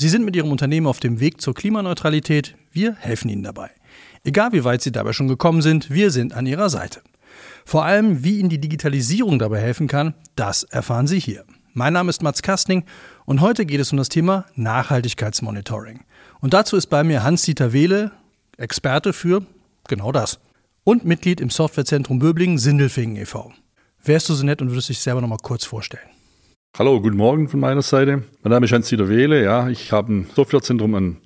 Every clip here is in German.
Sie sind mit Ihrem Unternehmen auf dem Weg zur Klimaneutralität. Wir helfen Ihnen dabei. Egal wie weit Sie dabei schon gekommen sind, wir sind an Ihrer Seite. Vor allem, wie Ihnen die Digitalisierung dabei helfen kann, das erfahren Sie hier. Mein Name ist Mats Kastning und heute geht es um das Thema Nachhaltigkeitsmonitoring. Und dazu ist bei mir Hans-Dieter Wehle, Experte für genau das und Mitglied im Softwarezentrum Böblingen Sindelfingen e.V. Wärst du so nett und würdest dich selber noch mal kurz vorstellen? Hallo, guten Morgen von meiner Seite. Mein Name ist Hans-Dieter Wehle. Ja, ich habe ein Softwarezentrum, ein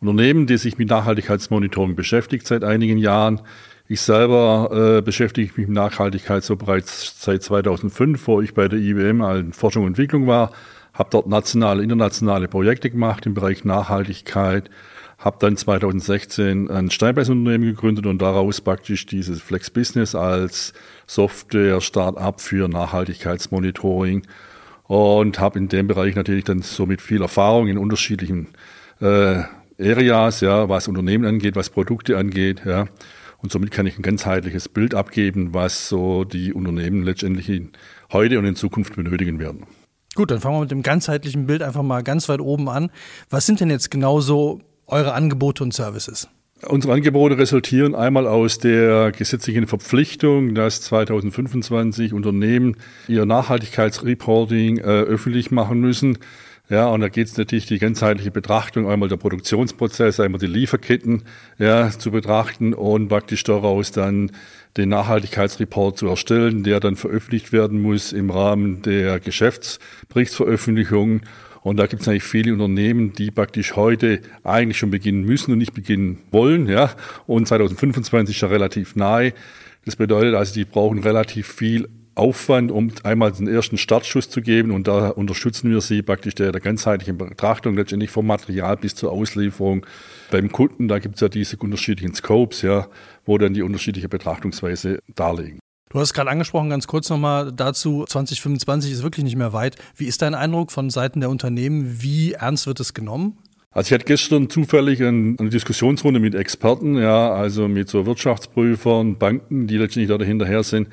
Unternehmen, das sich mit Nachhaltigkeitsmonitoring beschäftigt seit einigen Jahren. Ich selber äh, beschäftige mich mit Nachhaltigkeit so bereits seit 2005, wo ich bei der IBM in Forschung und Entwicklung war, habe dort nationale, internationale Projekte gemacht im Bereich Nachhaltigkeit, habe dann 2016 ein Steinbeißunternehmen gegründet und daraus praktisch dieses Flex Business als Software-Startup für Nachhaltigkeitsmonitoring und habe in dem Bereich natürlich dann somit viel Erfahrung in unterschiedlichen äh, Areas, ja, was Unternehmen angeht, was Produkte angeht, ja. Und somit kann ich ein ganzheitliches Bild abgeben, was so die Unternehmen letztendlich heute und in Zukunft benötigen werden. Gut, dann fangen wir mit dem ganzheitlichen Bild einfach mal ganz weit oben an. Was sind denn jetzt genau so eure Angebote und Services? Unsere Angebote resultieren einmal aus der gesetzlichen Verpflichtung, dass 2025 Unternehmen ihr Nachhaltigkeitsreporting äh, öffentlich machen müssen. Ja, und da geht es natürlich die ganzheitliche Betrachtung, einmal der Produktionsprozess, einmal die Lieferketten ja, zu betrachten und praktisch daraus dann den Nachhaltigkeitsreport zu erstellen, der dann veröffentlicht werden muss im Rahmen der Geschäftsberichtsveröffentlichung und da gibt es eigentlich viele Unternehmen, die praktisch heute eigentlich schon beginnen müssen und nicht beginnen wollen. Ja. Und 2025 ist ja relativ nahe. Das bedeutet also, die brauchen relativ viel Aufwand, um einmal den ersten Startschuss zu geben. Und da unterstützen wir sie praktisch der, der ganzheitlichen Betrachtung, letztendlich vom Material bis zur Auslieferung. Beim Kunden, da gibt es ja diese unterschiedlichen Scopes, ja, wo dann die unterschiedliche Betrachtungsweise darlegen. Du hast gerade angesprochen, ganz kurz nochmal dazu, 2025 ist wirklich nicht mehr weit. Wie ist dein Eindruck von Seiten der Unternehmen? Wie ernst wird es genommen? Also ich hatte gestern zufällig eine Diskussionsrunde mit Experten, ja, also mit so Wirtschaftsprüfern, Banken, die letztendlich da dahinterher sind.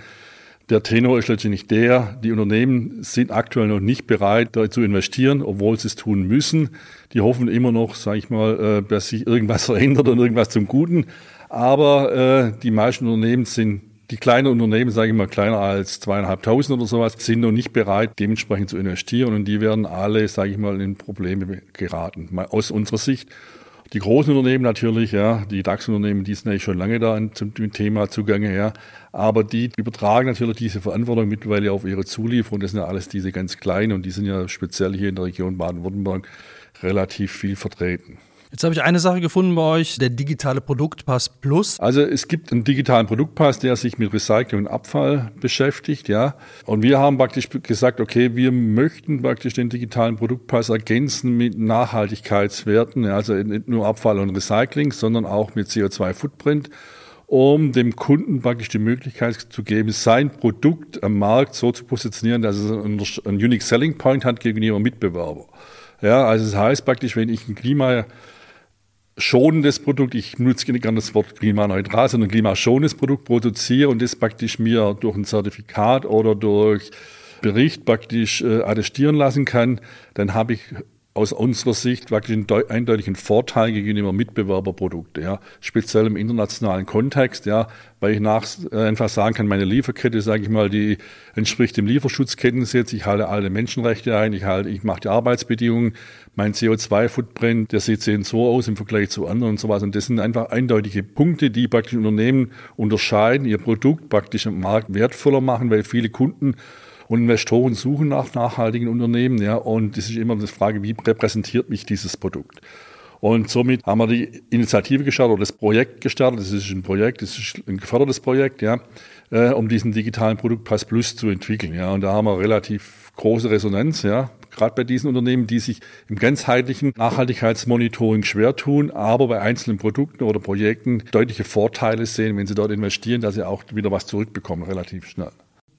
Der Tenor ist letztendlich der, die Unternehmen sind aktuell noch nicht bereit, da zu investieren, obwohl sie es tun müssen. Die hoffen immer noch, sage ich mal, äh, dass sich irgendwas verändert und irgendwas zum Guten. Aber äh, die meisten Unternehmen sind die kleinen Unternehmen, sage ich mal kleiner als zweieinhalbtausend oder sowas, sind noch nicht bereit, dementsprechend zu investieren und die werden alle, sage ich mal, in Probleme geraten, aus unserer Sicht. Die großen Unternehmen natürlich, ja, die DAX-Unternehmen, die sind eigentlich schon lange da zum Thema zugange, ja. Aber die übertragen natürlich diese Verantwortung mittlerweile auf ihre Zulieferung. Das sind ja alles diese ganz kleinen und die sind ja speziell hier in der Region Baden-Württemberg relativ viel vertreten. Jetzt habe ich eine Sache gefunden bei euch, der digitale Produktpass Plus. Also es gibt einen digitalen Produktpass, der sich mit Recycling und Abfall beschäftigt, ja. Und wir haben praktisch gesagt, okay, wir möchten praktisch den digitalen Produktpass ergänzen mit Nachhaltigkeitswerten, also nicht nur Abfall und Recycling, sondern auch mit CO2-Footprint um dem Kunden praktisch die Möglichkeit zu geben, sein Produkt am Markt so zu positionieren, dass es einen Unique Selling Point hat gegenüber Mitbewerber. Ja, also das heißt praktisch, wenn ich ein Klima schonendes Produkt, ich nutze gerne das Wort klimaneutral, sondern klimaschonendes Produkt produziere und das praktisch mir durch ein Zertifikat oder durch Bericht praktisch äh, attestieren lassen kann, dann habe ich aus unserer Sicht wirklich einen eindeutigen Vorteil gegenüber Mitbewerberprodukten, ja, speziell im internationalen Kontext, ja, weil ich nach, äh, einfach sagen kann, meine Lieferkette, sage ich mal, die entspricht dem Lieferschutzkettengesetz, ich halte alle Menschenrechte ein, ich halte, ich mache die Arbeitsbedingungen, mein CO2-Footprint, der sieht so aus im Vergleich zu anderen und sowas. Und das sind einfach eindeutige Punkte, die praktisch Unternehmen unterscheiden, ihr Produkt praktisch am Markt wertvoller machen, weil viele Kunden und Investoren suchen nach nachhaltigen Unternehmen. Ja, und das ist immer die Frage, wie repräsentiert mich dieses Produkt? Und somit haben wir die Initiative gestartet oder das Projekt gestartet. Das ist ein Projekt, das ist ein gefördertes Projekt, ja, äh, um diesen digitalen Produktpass Plus zu entwickeln. Ja, und da haben wir relativ große Resonanz, ja, gerade bei diesen Unternehmen, die sich im ganzheitlichen Nachhaltigkeitsmonitoring schwer tun, aber bei einzelnen Produkten oder Projekten deutliche Vorteile sehen, wenn sie dort investieren, dass sie auch wieder was zurückbekommen, relativ schnell.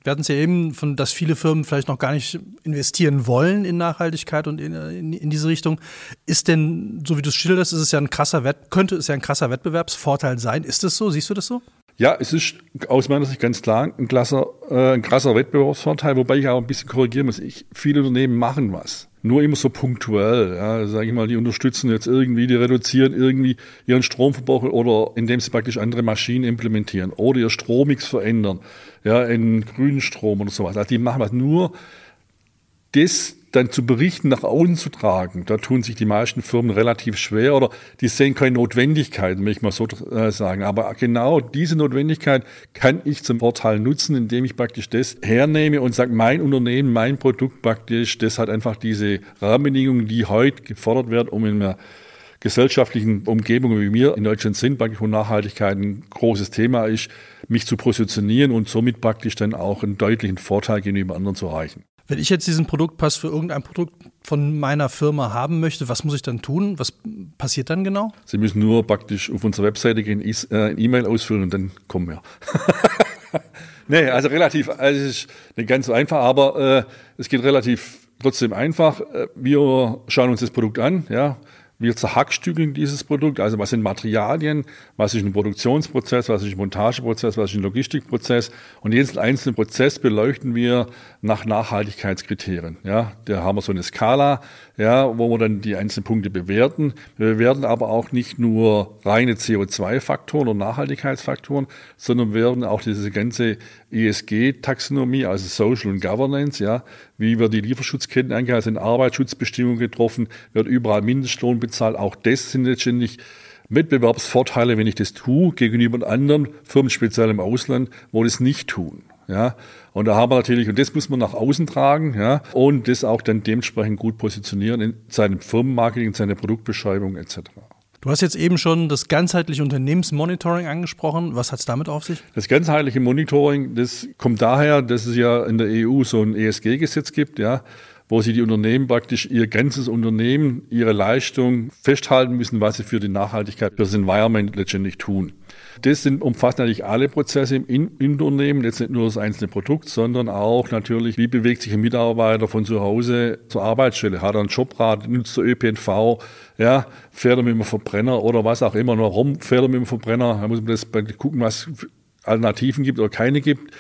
Wir hatten es ja eben von, dass viele Firmen vielleicht noch gar nicht investieren wollen in Nachhaltigkeit und in, in, in diese Richtung. Ist denn, so wie du es schilderst, ist es ja ein krasser Wett, könnte es ja ein krasser Wettbewerbsvorteil sein? Ist das so? Siehst du das so? Ja, es ist aus meiner Sicht ganz klar ein, klasser, äh, ein krasser Wettbewerbsvorteil, wobei ich auch ein bisschen korrigieren muss. Ich, viele Unternehmen machen was. Nur immer so punktuell, ja, sage ich mal, die unterstützen jetzt irgendwie, die reduzieren irgendwie ihren Stromverbrauch oder indem sie praktisch andere Maschinen implementieren oder ihr Strommix verändern, ja, in grünen Strom oder sowas. Also die machen was. Nur das dann zu berichten, nach außen zu tragen, da tun sich die meisten Firmen relativ schwer oder die sehen keine Notwendigkeit, will ich mal so äh, sagen. Aber genau diese Notwendigkeit kann ich zum Vorteil nutzen, indem ich praktisch das hernehme und sage, mein Unternehmen, mein Produkt praktisch, das hat einfach diese Rahmenbedingungen, die heute gefordert werden, um in einer gesellschaftlichen Umgebung wie wir in Deutschland sind, praktisch wo Nachhaltigkeit ein großes Thema ist, mich zu positionieren und somit praktisch dann auch einen deutlichen Vorteil gegenüber anderen zu erreichen. Wenn ich jetzt diesen Produktpass für irgendein Produkt von meiner Firma haben möchte, was muss ich dann tun? Was passiert dann genau? Sie müssen nur praktisch auf unsere Webseite gehen, äh, E-Mail ausfüllen und dann kommen wir. nee, also relativ, also es ist nicht ganz so einfach, aber äh, es geht relativ trotzdem einfach. Äh, wir schauen uns das Produkt an, ja, wir zerhackstückeln dieses Produkt, also was sind Materialien, was ist ein Produktionsprozess, was ist ein Montageprozess, was ist ein Logistikprozess und jeden einzelnen Prozess beleuchten wir nach Nachhaltigkeitskriterien. Ja, da haben wir so eine Skala, ja, wo wir dann die einzelnen Punkte bewerten. Wir bewerten aber auch nicht nur reine CO2-Faktoren und Nachhaltigkeitsfaktoren, sondern wir werden auch diese ganze ESG-Taxonomie, also Social und Governance, ja, wie wird die Lieferschutzketten angehalten, sind Arbeitsschutzbestimmungen getroffen, wird überall Mindestlohn bezahlt. Auch das sind letztendlich Wettbewerbsvorteile, wenn ich das tue, gegenüber anderen Firmen, speziell im Ausland, wo das nicht tun. Ja, und da haben wir natürlich, und das muss man nach außen tragen, ja, und das auch dann dementsprechend gut positionieren in seinem Firmenmarketing, in seiner Produktbeschreibung etc. Du hast jetzt eben schon das ganzheitliche Unternehmensmonitoring angesprochen. Was hat es damit auf sich? Das ganzheitliche Monitoring, das kommt daher, dass es ja in der EU so ein ESG-Gesetz gibt, ja, wo sie die Unternehmen praktisch ihr ganzes Unternehmen, ihre Leistung festhalten müssen, was sie für die Nachhaltigkeit, für das Environment letztendlich tun. Das sind, umfasst natürlich alle Prozesse im In Unternehmen, jetzt nicht nur das einzelne Produkt, sondern auch natürlich, wie bewegt sich ein Mitarbeiter von zu Hause zur Arbeitsstelle? Hat er einen Jobrad, nutzt er ÖPNV, ja, fährt er mit dem Verbrenner oder was auch immer, warum fährt er mit dem Verbrenner? Da muss man das gucken, was Alternativen gibt oder keine gibt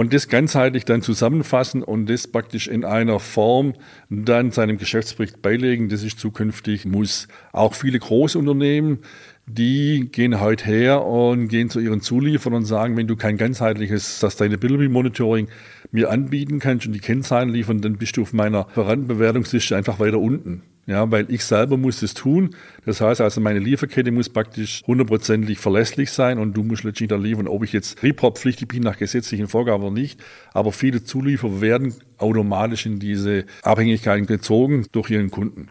und das ganzheitlich dann zusammenfassen und das praktisch in einer Form dann seinem Geschäftsbericht beilegen, das ist zukünftig muss. Auch viele große Unternehmen, die gehen heute her und gehen zu ihren Zulieferern und sagen, wenn du kein ganzheitliches Sustainability Monitoring mir anbieten kannst und die Kennzahlen liefern, dann bist du auf meiner Lieferantenbewertungsliste einfach weiter unten. Ja, weil ich selber muss das tun. Das heißt also, meine Lieferkette muss praktisch hundertprozentig verlässlich sein und du musst letztlich da liefern, ob ich jetzt Report-pflichtig bin nach gesetzlichen Vorgaben oder nicht. Aber viele Zulieferer werden automatisch in diese Abhängigkeiten gezogen durch ihren Kunden.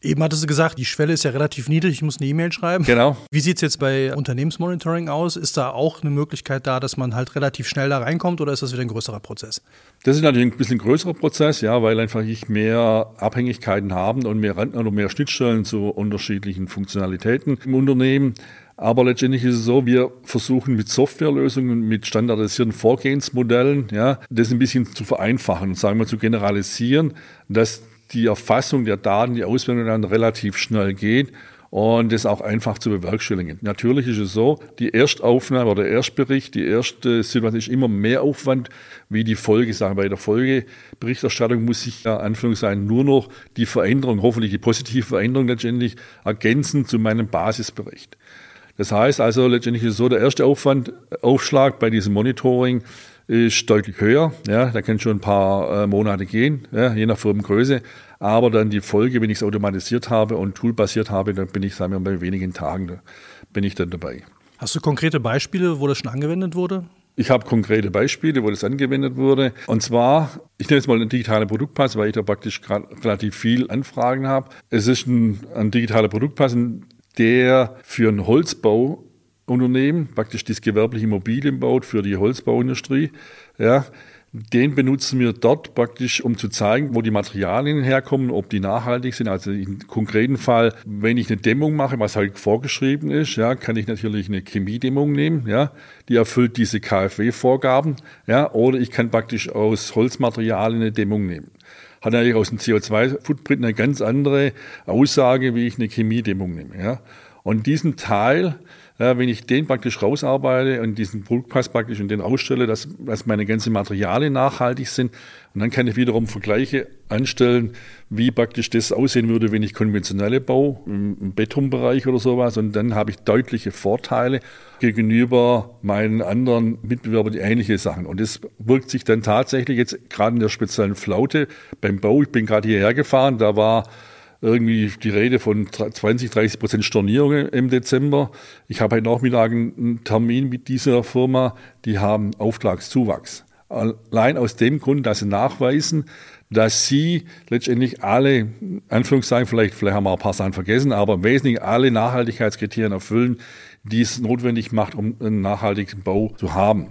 Eben hattest du gesagt, die Schwelle ist ja relativ niedrig, ich muss eine E-Mail schreiben. Genau. Wie sieht es jetzt bei Unternehmensmonitoring aus? Ist da auch eine Möglichkeit da, dass man halt relativ schnell da reinkommt oder ist das wieder ein größerer Prozess? Das ist natürlich ein bisschen größerer Prozess, ja, weil einfach ich mehr Abhängigkeiten haben und mehr, oder mehr Schnittstellen zu unterschiedlichen Funktionalitäten im Unternehmen. Aber letztendlich ist es so, wir versuchen mit Softwarelösungen, mit standardisierten Vorgehensmodellen, ja, das ein bisschen zu vereinfachen und sagen wir zu generalisieren, dass die Erfassung der Daten, die Auswertung dann relativ schnell geht und das auch einfach zu bewerkstelligen. Natürlich ist es so, die Erstaufnahme oder der Erstbericht, die erste Situation ist immer mehr Aufwand wie die Folge. Sagen bei der Folgeberichterstattung muss sich ja Anführungszeichen nur noch die Veränderung, hoffentlich die positive Veränderung letztendlich ergänzen zu meinem Basisbericht. Das heißt also letztendlich ist es so, der erste Aufwand, Aufschlag bei diesem Monitoring ist deutlich höher. Ja, da kann schon ein paar äh, Monate gehen, ja, je nach Firmengröße. Aber dann die Folge, wenn ich es automatisiert habe und toolbasiert habe, dann bin ich, sagen wir mal, bei wenigen Tagen bin ich dann dabei. Hast du konkrete Beispiele, wo das schon angewendet wurde? Ich habe konkrete Beispiele, wo das angewendet wurde. Und zwar, ich nenne jetzt mal einen digitalen Produktpass, weil ich da praktisch relativ viel Anfragen habe. Es ist ein, ein digitaler Produktpass, der für einen Holzbau Unternehmen, praktisch das gewerbliche Immobilien baut für die Holzbauindustrie, ja, Den benutzen wir dort praktisch, um zu zeigen, wo die Materialien herkommen, ob die nachhaltig sind. Also im konkreten Fall, wenn ich eine Dämmung mache, was halt vorgeschrieben ist, ja, kann ich natürlich eine Chemiedämmung nehmen, ja, die erfüllt diese KfW-Vorgaben, ja, oder ich kann praktisch aus Holzmaterialien eine Dämmung nehmen. Hat natürlich aus dem CO2-Footprint eine ganz andere Aussage, wie ich eine Chemiedämmung nehme, ja. Und diesen Teil, ja, wenn ich den praktisch rausarbeite und diesen Produktpass praktisch und den ausstelle, dass, dass meine ganzen Materialien nachhaltig sind, und dann kann ich wiederum Vergleiche anstellen, wie praktisch das aussehen würde, wenn ich konventionelle baue, im, im Betonbereich oder sowas. Und dann habe ich deutliche Vorteile gegenüber meinen anderen Mitbewerbern, die ähnliche Sachen. Und das wirkt sich dann tatsächlich jetzt gerade in der speziellen Flaute beim Bau. Ich bin gerade hierher gefahren, da war irgendwie die Rede von 20, 30 Prozent Stornierung im Dezember. Ich habe heute Nachmittag einen Termin mit dieser Firma, die haben Auftragszuwachs. Allein aus dem Grund, dass sie nachweisen, dass sie letztendlich alle, Anführungszeichen, vielleicht, vielleicht haben wir ein paar Sachen vergessen, aber im Wesentlichen alle Nachhaltigkeitskriterien erfüllen, die es notwendig macht, um einen nachhaltigen Bau zu haben.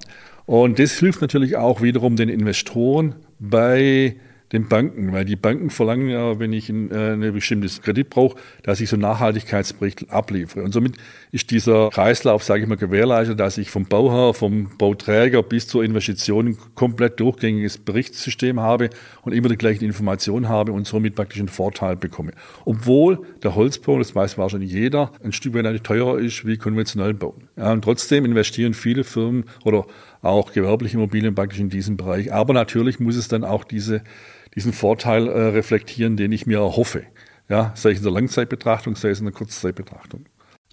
Und das hilft natürlich auch wiederum den Investoren bei den Banken, weil die Banken verlangen ja, wenn ich ein, äh, ein bestimmtes Kredit brauche, dass ich so einen Nachhaltigkeitsbericht abliefere. Und somit ist dieser Kreislauf, sage ich mal, gewährleistet, dass ich vom Bauherr, vom Bauträger bis zur Investition ein komplett durchgängiges Berichtssystem habe und immer die gleichen Informationen habe und somit praktisch einen Vorteil bekomme. Obwohl der Holzbau, das weiß wahrscheinlich jeder, ein Stück weit teurer ist wie konventionell bauen. Ja, und trotzdem investieren viele Firmen oder auch gewerbliche Immobilien praktisch in diesem Bereich. Aber natürlich muss es dann auch diese diesen Vorteil äh, reflektieren, den ich mir erhoffe. Ja, sei es in der Langzeitbetrachtung, sei es in der Kurzzeitbetrachtung.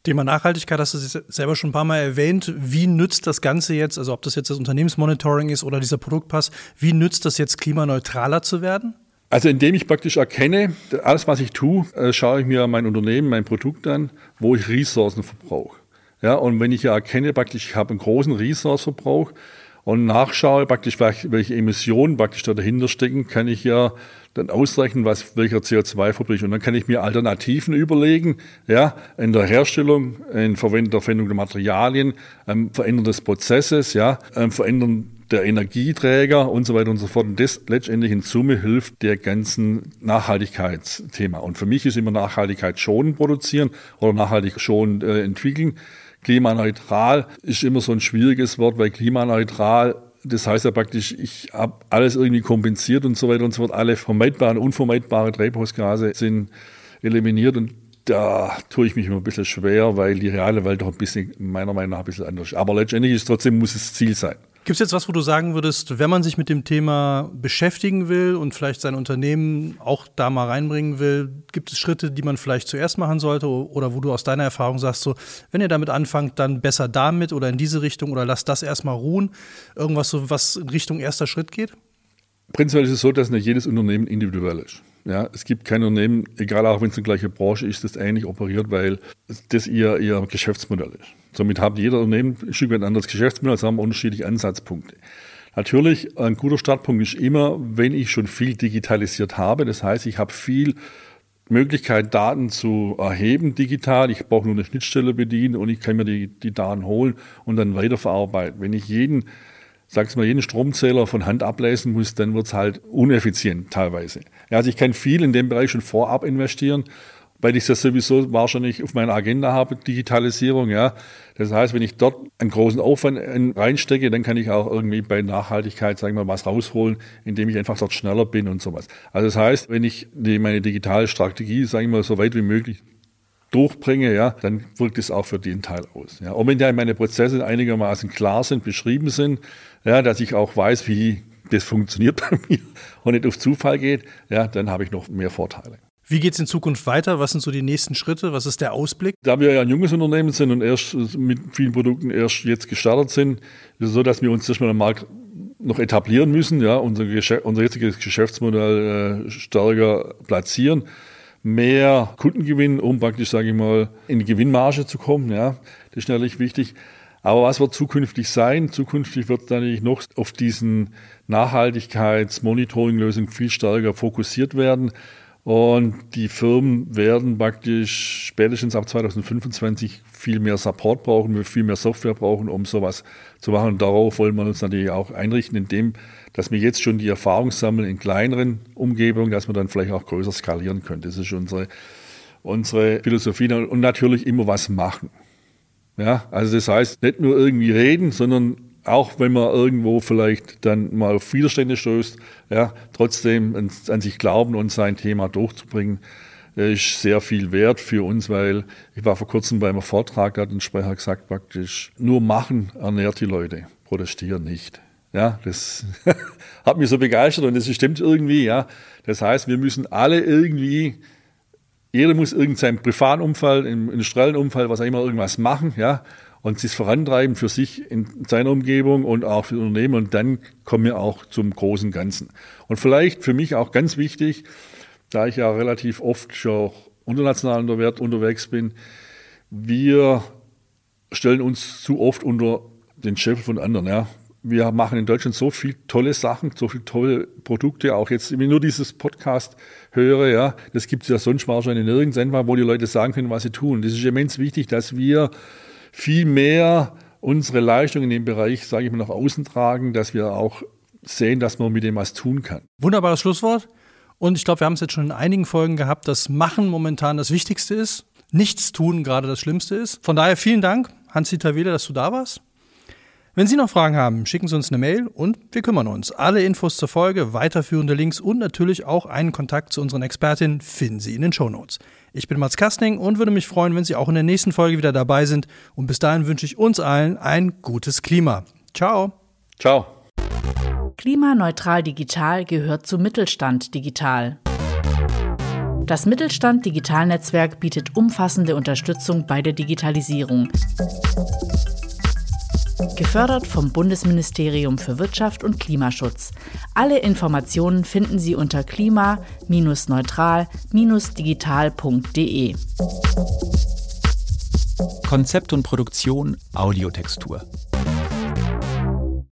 Thema Nachhaltigkeit hast du selber schon ein paar Mal erwähnt. Wie nützt das Ganze jetzt, also ob das jetzt das Unternehmensmonitoring ist oder dieser Produktpass, wie nützt das jetzt klimaneutraler zu werden? Also indem ich praktisch erkenne, alles was ich tue, äh, schaue ich mir mein Unternehmen, mein Produkt an, wo ich Ressourcen verbrauche. Ja, und wenn ich ja erkenne, praktisch, ich habe einen großen Ressourceverbrauch, und nachschaue, praktisch, welche Emissionen praktisch da dahinter stecken, kann ich ja dann ausrechnen, was, welcher CO2-Verbrauch. Und dann kann ich mir Alternativen überlegen, ja, in der Herstellung, in der Verwendung der Materialien, ähm, Verändern des Prozesses, ja, ähm, Verändern der Energieträger und so weiter und so fort. Und das letztendlich in Summe hilft der ganzen Nachhaltigkeitsthema. Und für mich ist immer Nachhaltigkeit schon produzieren oder nachhaltig schon äh, entwickeln. Klimaneutral ist immer so ein schwieriges Wort, weil klimaneutral das heißt ja praktisch, ich habe alles irgendwie kompensiert und so weiter und so fort. Alle vermeidbaren, unvermeidbare Treibhausgase sind eliminiert und da tue ich mich immer ein bisschen schwer, weil die reale Welt doch ein bisschen, meiner Meinung nach, ein bisschen anders ist. Aber letztendlich ist trotzdem muss es Ziel sein. Gibt es jetzt was, wo du sagen würdest, wenn man sich mit dem Thema beschäftigen will und vielleicht sein Unternehmen auch da mal reinbringen will, gibt es Schritte, die man vielleicht zuerst machen sollte oder wo du aus deiner Erfahrung sagst, so, wenn ihr damit anfangt, dann besser damit oder in diese Richtung oder lasst das erstmal ruhen? Irgendwas, so, was in Richtung erster Schritt geht? Prinzipiell ist es so, dass nicht jedes Unternehmen individuell ist. Ja, es gibt kein Unternehmen, egal auch wenn es eine gleiche Branche ist, das ähnlich operiert, weil das ihr, ihr Geschäftsmodell ist. Somit hat jeder Unternehmen ein Stück weit ein anderes Geschäftsmodell, also haben unterschiedliche Ansatzpunkte. Natürlich, ein guter Startpunkt ist immer, wenn ich schon viel digitalisiert habe. Das heißt, ich habe viel Möglichkeit, Daten zu erheben digital. Ich brauche nur eine Schnittstelle bedienen und ich kann mir die, die Daten holen und dann weiterverarbeiten. Wenn ich jeden sag's mal, jeden Stromzähler von Hand ablesen muss, dann wird's halt uneffizient teilweise. Ja, also ich kann viel in dem Bereich schon vorab investieren, weil ich das sowieso wahrscheinlich auf meiner Agenda habe, Digitalisierung, ja. Das heißt, wenn ich dort einen großen Aufwand reinstecke, dann kann ich auch irgendwie bei Nachhaltigkeit, sagen wir mal, was rausholen, indem ich einfach dort schneller bin und sowas. Also das heißt, wenn ich meine digitale Strategie, sagen wir mal, so weit wie möglich durchbringe, ja, dann wirkt es auch für den Teil aus. Ja. Und wenn ja meine Prozesse einigermaßen klar sind, beschrieben sind, ja, dass ich auch weiß, wie das funktioniert bei mir und nicht auf Zufall geht, ja, dann habe ich noch mehr Vorteile. Wie geht es in Zukunft weiter? Was sind so die nächsten Schritte? Was ist der Ausblick? Da wir ja ein junges Unternehmen sind und erst mit vielen Produkten erst jetzt gestartet sind, ist es so, dass wir uns erstmal am Markt noch etablieren müssen, ja, unser, unser jetziges Geschäftsmodell äh, stärker platzieren mehr Kunden gewinnen, um praktisch, sage ich mal, in die Gewinnmarge zu kommen. Ja, das ist natürlich wichtig. Aber was wird zukünftig sein? Zukünftig wird natürlich noch auf diesen Nachhaltigkeitsmonitoring-Lösungen viel stärker fokussiert werden, Und die Firmen werden praktisch spätestens ab 2025 viel mehr Support brauchen, viel mehr Software brauchen, um sowas zu machen. Und darauf wollen wir uns natürlich auch einrichten, indem, dass wir jetzt schon die Erfahrung sammeln in kleineren Umgebungen, dass man dann vielleicht auch größer skalieren können. Das ist unsere, unsere Philosophie und natürlich immer was machen. Ja, also das heißt, nicht nur irgendwie reden, sondern auch wenn man irgendwo vielleicht dann mal auf Widerstände stößt, ja, trotzdem an, an sich glauben und sein Thema durchzubringen, ist sehr viel wert für uns, weil ich war vor kurzem bei einem Vortrag, da hat ein Sprecher gesagt praktisch, nur machen ernährt die Leute, protestieren nicht. Ja, das hat mich so begeistert und das stimmt irgendwie, ja. Das heißt, wir müssen alle irgendwie, jeder muss irgendein privaten Umfall, im industriellen Umfall, was auch immer, irgendwas machen, ja und sich vorantreiben für sich in seiner Umgebung und auch für Unternehmen und dann kommen wir auch zum großen Ganzen. Und vielleicht für mich auch ganz wichtig, da ich ja relativ oft schon auch international unterwegs bin, wir stellen uns zu oft unter den Scheffel von anderen. Ja. Wir machen in Deutschland so viele tolle Sachen, so viele tolle Produkte, auch jetzt, wenn ich nur dieses Podcast höre, ja, das gibt es ja sonst wahrscheinlich nirgends, wo die Leute sagen können, was sie tun. Das ist immens wichtig, dass wir viel mehr unsere Leistung in dem Bereich, sage ich mal, nach außen tragen, dass wir auch sehen, dass man mit dem was tun kann. Wunderbares Schlusswort. Und ich glaube, wir haben es jetzt schon in einigen Folgen gehabt, dass Machen momentan das Wichtigste ist, nichts tun gerade das Schlimmste ist. Von daher vielen Dank, Hans-Dieter Wede, dass du da warst. Wenn Sie noch Fragen haben, schicken Sie uns eine Mail und wir kümmern uns. Alle Infos zur Folge, weiterführende Links und natürlich auch einen Kontakt zu unseren Expertinnen finden Sie in den Show Notes. Ich bin Mats Kastning und würde mich freuen, wenn Sie auch in der nächsten Folge wieder dabei sind. Und bis dahin wünsche ich uns allen ein gutes Klima. Ciao. Ciao. Klimaneutral Digital gehört zu Mittelstand Digital. Das Mittelstand Digitalnetzwerk bietet umfassende Unterstützung bei der Digitalisierung. Gefördert vom Bundesministerium für Wirtschaft und Klimaschutz. Alle Informationen finden Sie unter klima-neutral-digital.de. Konzept und Produktion Audiotextur.